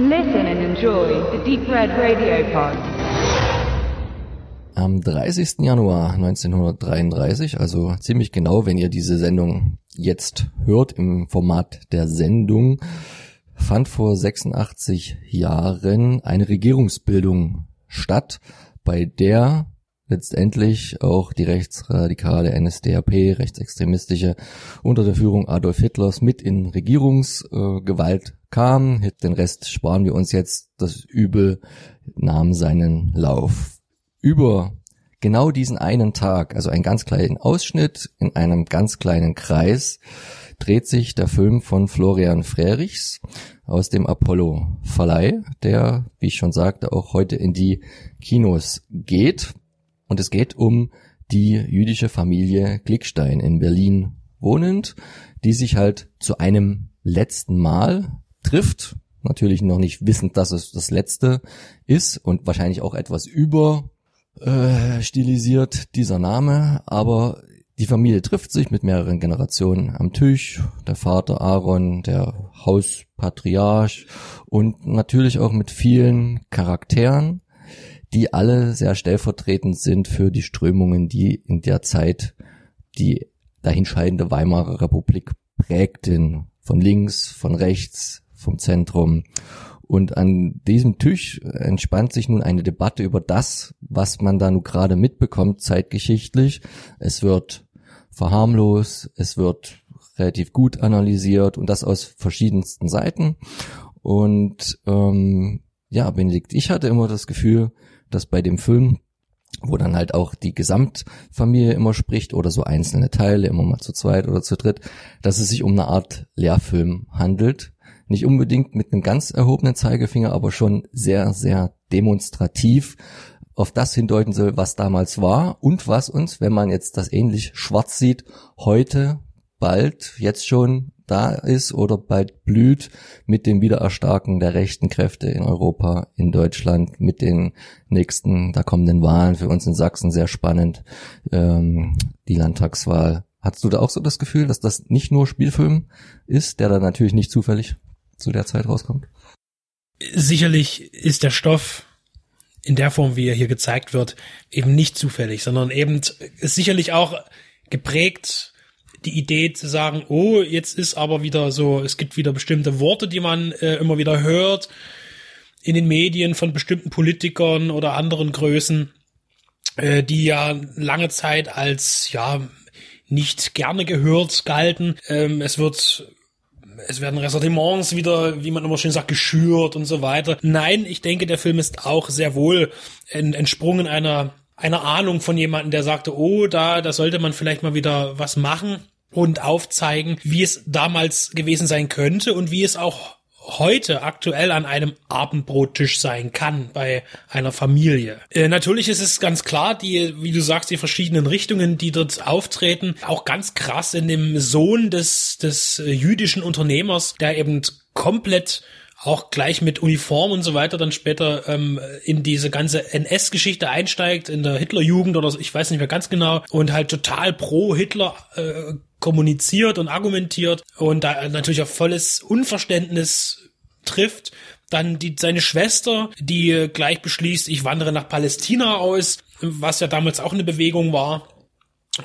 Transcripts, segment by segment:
Listen and enjoy the Deep Red Radio Pod. Am 30. Januar 1933, also ziemlich genau, wenn ihr diese Sendung jetzt hört im Format der Sendung, fand vor 86 Jahren eine Regierungsbildung statt, bei der letztendlich auch die rechtsradikale NSDAP, rechtsextremistische, unter der Führung Adolf Hitlers mit in Regierungsgewalt kam. Den Rest sparen wir uns jetzt. Das Übel nahm seinen Lauf. Über genau diesen einen Tag, also einen ganz kleinen Ausschnitt in einem ganz kleinen Kreis, dreht sich der Film von Florian Frerichs aus dem Apollo Verleih, der, wie ich schon sagte, auch heute in die Kinos geht. Und es geht um die jüdische Familie Glickstein in Berlin wohnend, die sich halt zu einem letzten Mal trifft. Natürlich noch nicht wissend, dass es das letzte ist und wahrscheinlich auch etwas über äh, stilisiert dieser Name, aber die Familie trifft sich mit mehreren Generationen am Tisch, der Vater Aaron, der Hauspatriarch und natürlich auch mit vielen Charakteren, die alle sehr stellvertretend sind für die Strömungen, die in der Zeit die dahinscheidende Weimarer Republik prägten. Von links, von rechts, vom Zentrum. Und an diesem Tisch entspannt sich nun eine Debatte über das, was man da nun gerade mitbekommt, zeitgeschichtlich. Es wird verharmlos, es wird relativ gut analysiert und das aus verschiedensten Seiten. Und ähm, ja, Benedikt, ich hatte immer das Gefühl, dass bei dem Film, wo dann halt auch die Gesamtfamilie immer spricht oder so einzelne Teile, immer mal zu zweit oder zu dritt, dass es sich um eine Art Lehrfilm handelt. Nicht unbedingt mit einem ganz erhobenen Zeigefinger, aber schon sehr, sehr demonstrativ auf das hindeuten soll, was damals war und was uns, wenn man jetzt das ähnlich schwarz sieht, heute bald, jetzt schon da ist oder bald blüht mit dem Wiedererstarken der rechten Kräfte in Europa, in Deutschland, mit den nächsten, da kommenden Wahlen für uns in Sachsen sehr spannend, ähm, die Landtagswahl. Hattest du da auch so das Gefühl, dass das nicht nur Spielfilm ist, der da natürlich nicht zufällig zu der Zeit rauskommt? Sicherlich ist der Stoff in der Form, wie er hier gezeigt wird, eben nicht zufällig, sondern eben ist sicherlich auch geprägt die Idee zu sagen, oh, jetzt ist aber wieder so, es gibt wieder bestimmte Worte, die man äh, immer wieder hört in den Medien von bestimmten Politikern oder anderen Größen, äh, die ja lange Zeit als ja nicht gerne gehört galten. Ähm, es wird es werden Ressentiments wieder, wie man immer schön sagt, geschürt und so weiter. Nein, ich denke, der Film ist auch sehr wohl entsprungen einer einer Ahnung von jemandem, der sagte, oh, da, da sollte man vielleicht mal wieder was machen und aufzeigen, wie es damals gewesen sein könnte und wie es auch heute aktuell an einem Abendbrottisch sein kann bei einer Familie. Äh, natürlich ist es ganz klar, die, wie du sagst, die verschiedenen Richtungen, die dort auftreten, auch ganz krass in dem Sohn des, des jüdischen Unternehmers, der eben komplett auch gleich mit Uniform und so weiter dann später ähm, in diese ganze NS-Geschichte einsteigt, in der Hitlerjugend oder so, ich weiß nicht mehr ganz genau, und halt total pro Hitler äh, kommuniziert und argumentiert und da natürlich auch volles Unverständnis trifft. Dann die, seine Schwester, die gleich beschließt, ich wandere nach Palästina aus, was ja damals auch eine Bewegung war.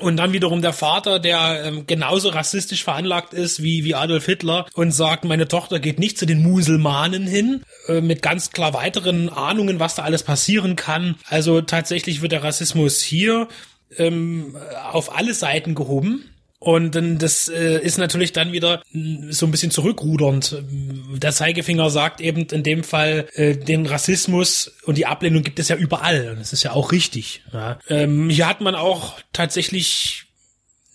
Und dann wiederum der Vater, der ähm, genauso rassistisch veranlagt ist wie, wie Adolf Hitler und sagt, meine Tochter geht nicht zu den Muselmanen hin, äh, mit ganz klar weiteren Ahnungen, was da alles passieren kann. Also tatsächlich wird der Rassismus hier ähm, auf alle Seiten gehoben. Und das äh, ist natürlich dann wieder mm, so ein bisschen zurückrudernd. Der Zeigefinger sagt eben in dem Fall, äh, den Rassismus und die Ablehnung gibt es ja überall. Und das ist ja auch richtig. Ja. Ähm, hier hat man auch tatsächlich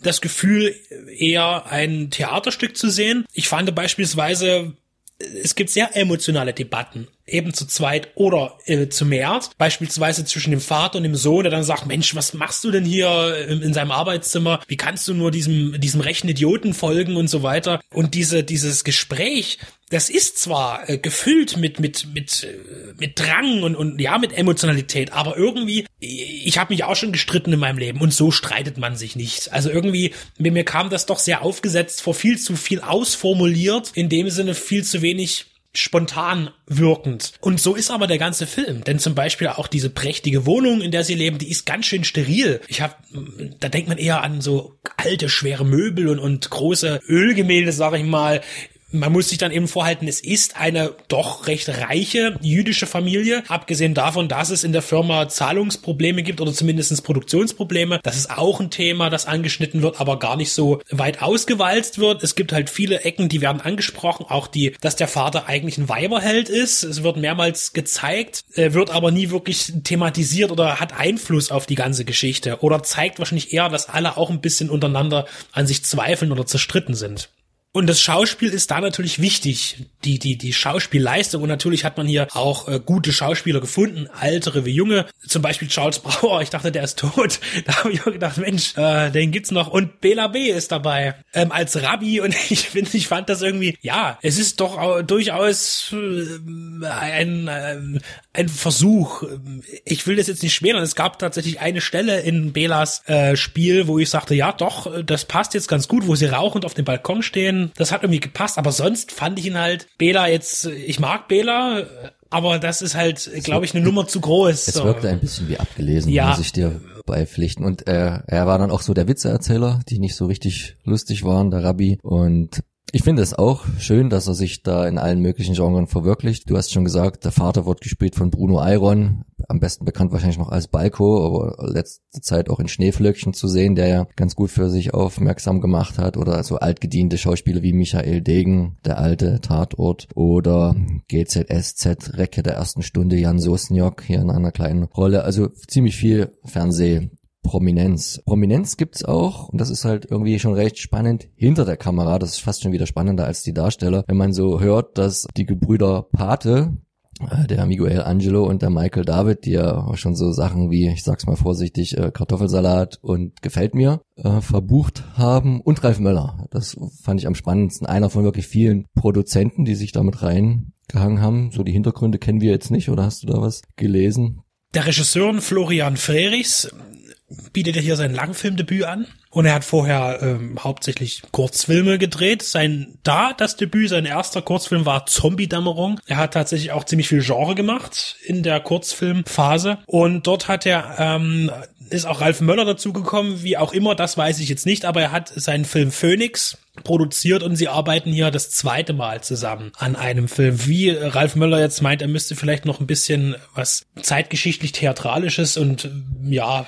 das Gefühl, eher ein Theaterstück zu sehen. Ich fand beispielsweise es gibt sehr emotionale Debatten, eben zu zweit oder äh, zu mehr. Beispielsweise zwischen dem Vater und dem Sohn, der dann sagt, Mensch, was machst du denn hier in, in seinem Arbeitszimmer? Wie kannst du nur diesem, diesem rechten Idioten folgen und so weiter? Und diese, dieses Gespräch, das ist zwar äh, gefüllt mit mit mit äh, mit Drang und und ja mit Emotionalität, aber irgendwie ich habe mich auch schon gestritten in meinem Leben und so streitet man sich nicht. Also irgendwie mir, mir kam das doch sehr aufgesetzt vor viel zu viel ausformuliert, in dem Sinne viel zu wenig spontan wirkend. Und so ist aber der ganze Film. Denn zum Beispiel auch diese prächtige Wohnung, in der sie leben, die ist ganz schön steril. Ich hab, da denkt man eher an so alte, schwere Möbel und, und große Ölgemälde, sag ich mal man muss sich dann eben vorhalten, es ist eine doch recht reiche jüdische Familie, abgesehen davon, dass es in der Firma Zahlungsprobleme gibt oder zumindestens Produktionsprobleme. Das ist auch ein Thema, das angeschnitten wird, aber gar nicht so weit ausgewalzt wird. Es gibt halt viele Ecken, die werden angesprochen, auch die, dass der Vater eigentlich ein Weiberheld ist. Es wird mehrmals gezeigt, wird aber nie wirklich thematisiert oder hat Einfluss auf die ganze Geschichte oder zeigt wahrscheinlich eher, dass alle auch ein bisschen untereinander an sich zweifeln oder zerstritten sind. Und das Schauspiel ist da natürlich wichtig, die die die Schauspielleistung. Und natürlich hat man hier auch äh, gute Schauspieler gefunden, ältere wie junge. Zum Beispiel Charles Brauer. Ich dachte, der ist tot. Da habe ich auch gedacht, Mensch, äh, den gibt's noch. Und Bela B ist dabei ähm, als Rabbi. Und ich finde, ich fand das irgendwie, ja, es ist doch auch durchaus äh, ein äh, ein Versuch. Ich will das jetzt nicht schmälern. Es gab tatsächlich eine Stelle in Belas äh, Spiel, wo ich sagte, ja, doch, das passt jetzt ganz gut, wo sie rauchend auf dem Balkon stehen das hat irgendwie gepasst, aber sonst fand ich ihn halt, Bela jetzt, ich mag Bela, aber das ist halt, glaube ich, eine Nummer zu groß. Es so. wirkte ein bisschen wie abgelesen, ja. muss ich dir beipflichten. Und äh, er war dann auch so der Witzeerzähler, die nicht so richtig lustig waren, der Rabbi. Und ich finde es auch schön, dass er sich da in allen möglichen Genres verwirklicht. Du hast schon gesagt, der Vater wird gespielt von Bruno Iron, am besten bekannt wahrscheinlich noch als Balko, aber letzte Zeit auch in Schneeflöckchen zu sehen, der ja ganz gut für sich aufmerksam gemacht hat oder so altgediente Schauspieler wie Michael Degen, der alte Tatort oder GZSZ Recke der ersten Stunde Jan Sosniok hier in einer kleinen Rolle. Also ziemlich viel Fernseh Prominenz. Prominenz gibt's auch, und das ist halt irgendwie schon recht spannend, hinter der Kamera. Das ist fast schon wieder spannender als die Darsteller. Wenn man so hört, dass die Gebrüder Pate, der Miguel Angelo und der Michael David, die ja auch schon so Sachen wie, ich sag's mal vorsichtig, äh, Kartoffelsalat und gefällt mir äh, verbucht haben und Ralf Möller. Das fand ich am spannendsten. Einer von wirklich vielen Produzenten, die sich damit reingehangen haben. So die Hintergründe kennen wir jetzt nicht, oder hast du da was gelesen? Der Regisseur Florian Frerichs bietet er hier sein Langfilmdebüt an. Und er hat vorher ähm, hauptsächlich Kurzfilme gedreht. Sein da das Debüt, sein erster Kurzfilm war Zombie-Dämmerung. Er hat tatsächlich auch ziemlich viel Genre gemacht in der Kurzfilmphase. Und dort hat er ähm, ist auch Ralf Möller dazugekommen, wie auch immer, das weiß ich jetzt nicht, aber er hat seinen Film Phoenix produziert und sie arbeiten hier das zweite Mal zusammen an einem Film. Wie Ralf Möller jetzt meint, er müsste vielleicht noch ein bisschen was zeitgeschichtlich theatralisches und ja,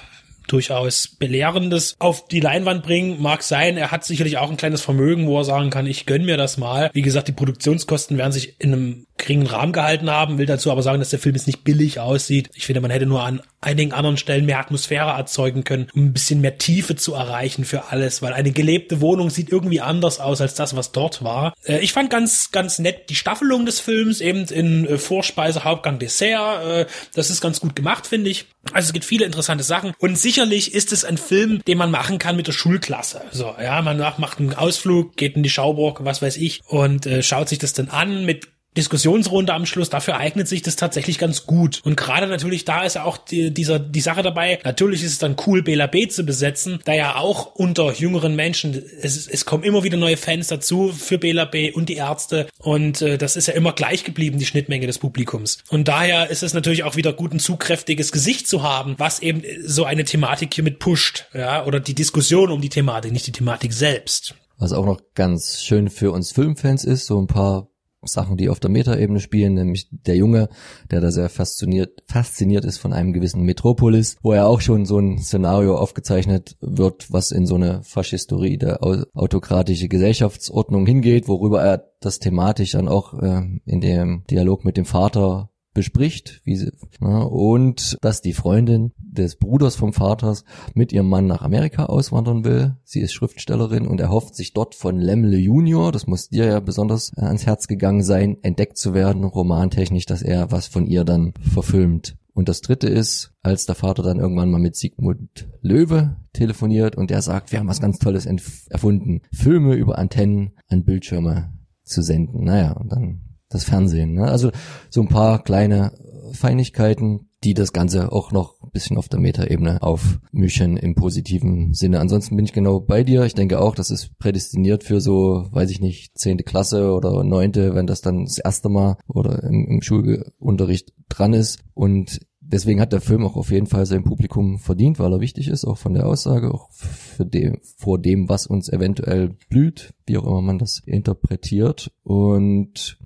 durchaus Belehrendes auf die Leinwand bringen. Mag sein, er hat sicherlich auch ein kleines Vermögen, wo er sagen kann, ich gönn mir das mal. Wie gesagt, die Produktionskosten werden sich in einem geringen Rahmen gehalten haben, will dazu aber sagen, dass der Film jetzt nicht billig aussieht. Ich finde, man hätte nur an einigen anderen Stellen mehr Atmosphäre erzeugen können, um ein bisschen mehr Tiefe zu erreichen für alles, weil eine gelebte Wohnung sieht irgendwie anders aus als das, was dort war. Äh, ich fand ganz, ganz nett die Staffelung des Films, eben in äh, Vorspeise, Hauptgang, Dessert. Äh, das ist ganz gut gemacht, finde ich. Also es gibt viele interessante Sachen und sicherlich ist es ein Film, den man machen kann mit der Schulklasse. So, ja, man macht einen Ausflug, geht in die Schauburg, was weiß ich, und äh, schaut sich das dann an mit Diskussionsrunde am Schluss, dafür eignet sich das tatsächlich ganz gut. Und gerade natürlich da ist ja auch die, dieser, die Sache dabei, natürlich ist es dann cool, Bela B zu besetzen, da ja auch unter jüngeren Menschen, es, es kommen immer wieder neue Fans dazu für Bela B und die Ärzte und äh, das ist ja immer gleich geblieben, die Schnittmenge des Publikums. Und daher ist es natürlich auch wieder gut, ein zugkräftiges Gesicht zu haben, was eben so eine Thematik hier mit pusht, ja, oder die Diskussion um die Thematik, nicht die Thematik selbst. Was auch noch ganz schön für uns Filmfans ist, so ein paar Sachen, die auf der Metaebene spielen, nämlich der Junge, der da sehr fasziniert, fasziniert ist von einem gewissen Metropolis, wo er auch schon so ein Szenario aufgezeichnet wird, was in so eine faschistoide, autokratische Gesellschaftsordnung hingeht, worüber er das thematisch dann auch äh, in dem Dialog mit dem Vater bespricht, wie sie, ne, und dass die Freundin des Bruders vom Vaters mit ihrem Mann nach Amerika auswandern will. Sie ist Schriftstellerin und erhofft sich dort von Lemle Junior, das muss dir ja besonders äh, ans Herz gegangen sein, entdeckt zu werden, romantechnisch, dass er was von ihr dann verfilmt. Und das dritte ist, als der Vater dann irgendwann mal mit Sigmund Löwe telefoniert und der sagt, wir haben was ganz Tolles erfunden, Filme über Antennen an Bildschirme zu senden. Naja, und dann das Fernsehen. Ne? Also so ein paar kleine Feinigkeiten, die das Ganze auch noch ein bisschen auf der Metaebene aufmischen im positiven Sinne. Ansonsten bin ich genau bei dir. Ich denke auch, das ist prädestiniert für so, weiß ich nicht, zehnte Klasse oder neunte, wenn das dann das erste Mal oder im, im Schulunterricht dran ist. Und deswegen hat der Film auch auf jeden Fall sein Publikum verdient, weil er wichtig ist, auch von der Aussage, auch für dem, vor dem, was uns eventuell blüht, wie auch immer man das interpretiert. Und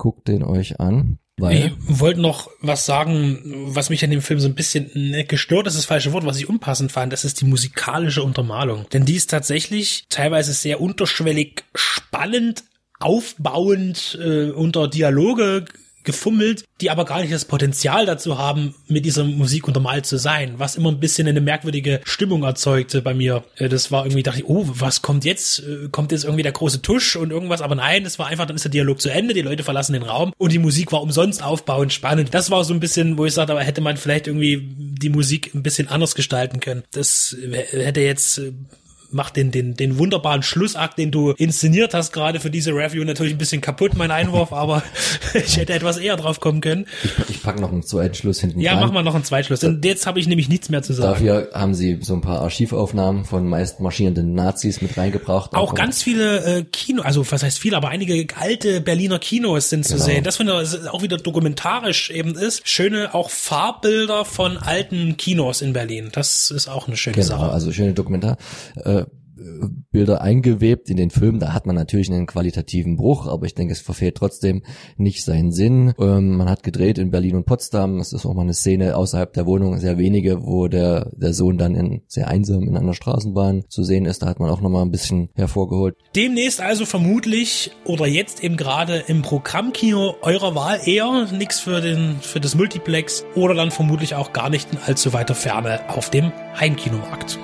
guckt den euch an. Weil? Ich wollte noch was sagen, was mich an dem Film so ein bisschen ne, gestört ist, das falsche Wort, was ich unpassend fand, das ist die musikalische Untermalung. Denn die ist tatsächlich teilweise sehr unterschwellig spannend, aufbauend äh, unter Dialoge gefummelt, die aber gar nicht das Potenzial dazu haben, mit dieser Musik untermalt zu sein, was immer ein bisschen eine merkwürdige Stimmung erzeugte bei mir. Äh, das war irgendwie, dachte ich, oh, was kommt jetzt? Äh, kommt jetzt irgendwie der große Tusch und irgendwas? Aber nein, das war einfach, dann ist der Dialog zu Ende, die Leute verlassen den Raum und die Musik war umsonst aufbauend spannend. Das war so ein bisschen, wo ich sagte, aber hätte man vielleicht irgendwie die Musik ein bisschen anders gestalten können. Das hätte jetzt äh, macht den, den, den wunderbaren Schlussakt, den du inszeniert hast, gerade für diese Review natürlich ein bisschen kaputt, mein Einwurf, aber ich hätte etwas eher drauf kommen können. Ich, ich pack noch einen zweiten Schluss hinten Ja, rein. mach mal noch einen Zweitschluss. Und jetzt habe ich nämlich nichts mehr zu sagen. Dafür haben sie so ein paar Archivaufnahmen von meist marschierenden Nazis mit reingebracht. Auch ganz viele äh, Kino, also was heißt viele, aber einige alte Berliner Kinos sind zu genau. sehen. Das finde ich auch wieder dokumentarisch eben ist. Schöne auch Farbbilder von alten Kinos in Berlin. Das ist auch eine schöne genau, Sache. Also schöne Dokumentar. Äh, Bilder eingewebt in den Film. Da hat man natürlich einen qualitativen Bruch, aber ich denke, es verfehlt trotzdem nicht seinen Sinn. Ähm, man hat gedreht in Berlin und Potsdam. Es ist auch mal eine Szene außerhalb der Wohnung, sehr wenige, wo der, der Sohn dann in, sehr einsam in einer Straßenbahn zu sehen ist. Da hat man auch noch mal ein bisschen hervorgeholt. Demnächst also vermutlich oder jetzt eben gerade im Programmkino eurer Wahl eher nichts für den, für das Multiplex oder dann vermutlich auch gar nicht in allzu weiter Ferne auf dem Heimkinomarkt.